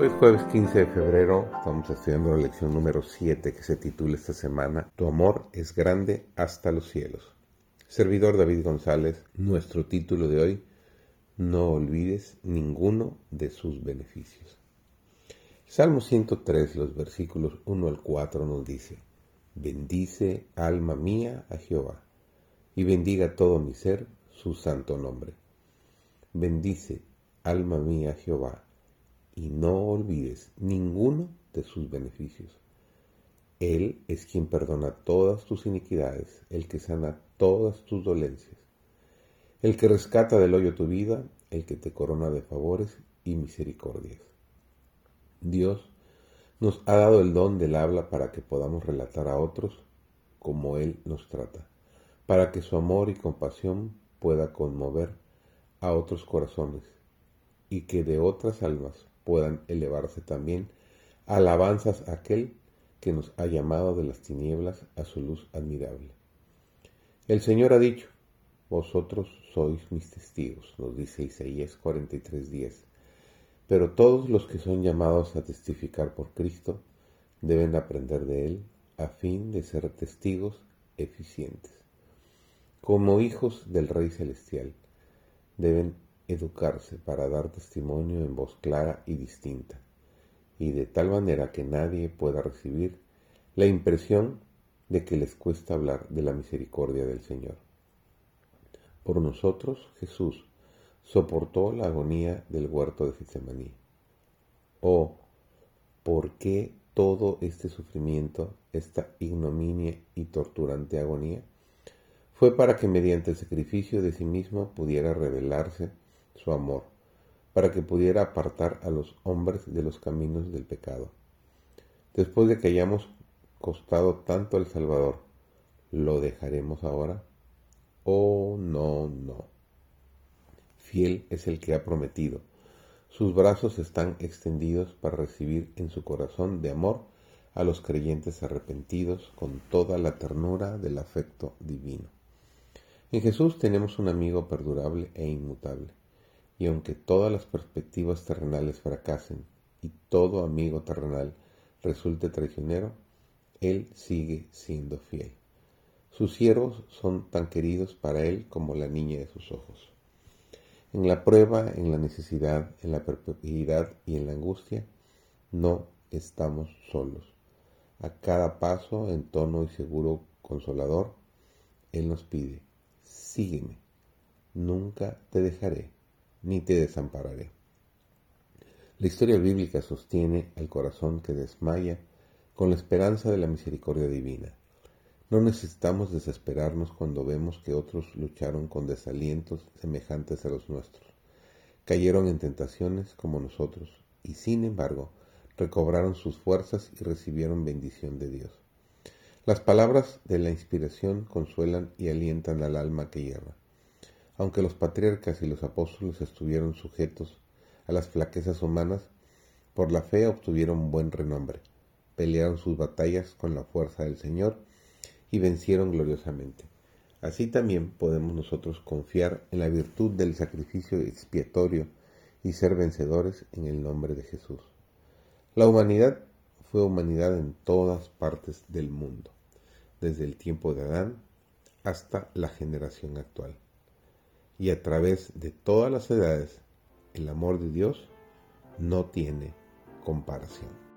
Hoy es jueves 15 de febrero, estamos estudiando la lección número 7 que se titula esta semana Tu amor es grande hasta los cielos. Servidor David González, nuestro título de hoy, No olvides ninguno de sus beneficios. Salmo 103, los versículos 1 al 4 nos dice, Bendice alma mía a Jehová, y bendiga todo mi ser su santo nombre. Bendice alma mía a Jehová y no olvides ninguno de sus beneficios. Él es quien perdona todas tus iniquidades, el que sana todas tus dolencias, el que rescata del hoyo tu vida, el que te corona de favores y misericordias. Dios nos ha dado el don del habla para que podamos relatar a otros como Él nos trata, para que su amor y compasión pueda conmover a otros corazones y que de otras almas puedan elevarse también alabanzas a aquel que nos ha llamado de las tinieblas a su luz admirable. El Señor ha dicho, vosotros sois mis testigos, nos dice Isaías 43:10, pero todos los que son llamados a testificar por Cristo deben aprender de Él a fin de ser testigos eficientes. Como hijos del Rey Celestial, deben educarse para dar testimonio en voz clara y distinta, y de tal manera que nadie pueda recibir la impresión de que les cuesta hablar de la misericordia del Señor. Por nosotros Jesús soportó la agonía del huerto de Getsemaní. Oh, ¿por qué todo este sufrimiento, esta ignominia y torturante agonía? Fue para que mediante el sacrificio de sí mismo pudiera revelarse su amor, para que pudiera apartar a los hombres de los caminos del pecado. Después de que hayamos costado tanto al Salvador, ¿lo dejaremos ahora? Oh, no, no. Fiel es el que ha prometido. Sus brazos están extendidos para recibir en su corazón de amor a los creyentes arrepentidos con toda la ternura del afecto divino. En Jesús tenemos un amigo perdurable e inmutable y aunque todas las perspectivas terrenales fracasen y todo amigo terrenal resulte traicionero, Él sigue siendo fiel. Sus siervos son tan queridos para Él como la niña de sus ojos. En la prueba, en la necesidad, en la perpetuidad y en la angustia, no estamos solos. A cada paso, en tono y seguro consolador, Él nos pide, sígueme, nunca te dejaré ni te desampararé. La historia bíblica sostiene al corazón que desmaya con la esperanza de la misericordia divina. No necesitamos desesperarnos cuando vemos que otros lucharon con desalientos semejantes a los nuestros. Cayeron en tentaciones como nosotros y sin embargo recobraron sus fuerzas y recibieron bendición de Dios. Las palabras de la inspiración consuelan y alientan al alma que hierra. Aunque los patriarcas y los apóstoles estuvieron sujetos a las flaquezas humanas, por la fe obtuvieron buen renombre, pelearon sus batallas con la fuerza del Señor y vencieron gloriosamente. Así también podemos nosotros confiar en la virtud del sacrificio expiatorio y ser vencedores en el nombre de Jesús. La humanidad fue humanidad en todas partes del mundo, desde el tiempo de Adán hasta la generación actual y a través de todas las edades, el amor de Dios no tiene comparación.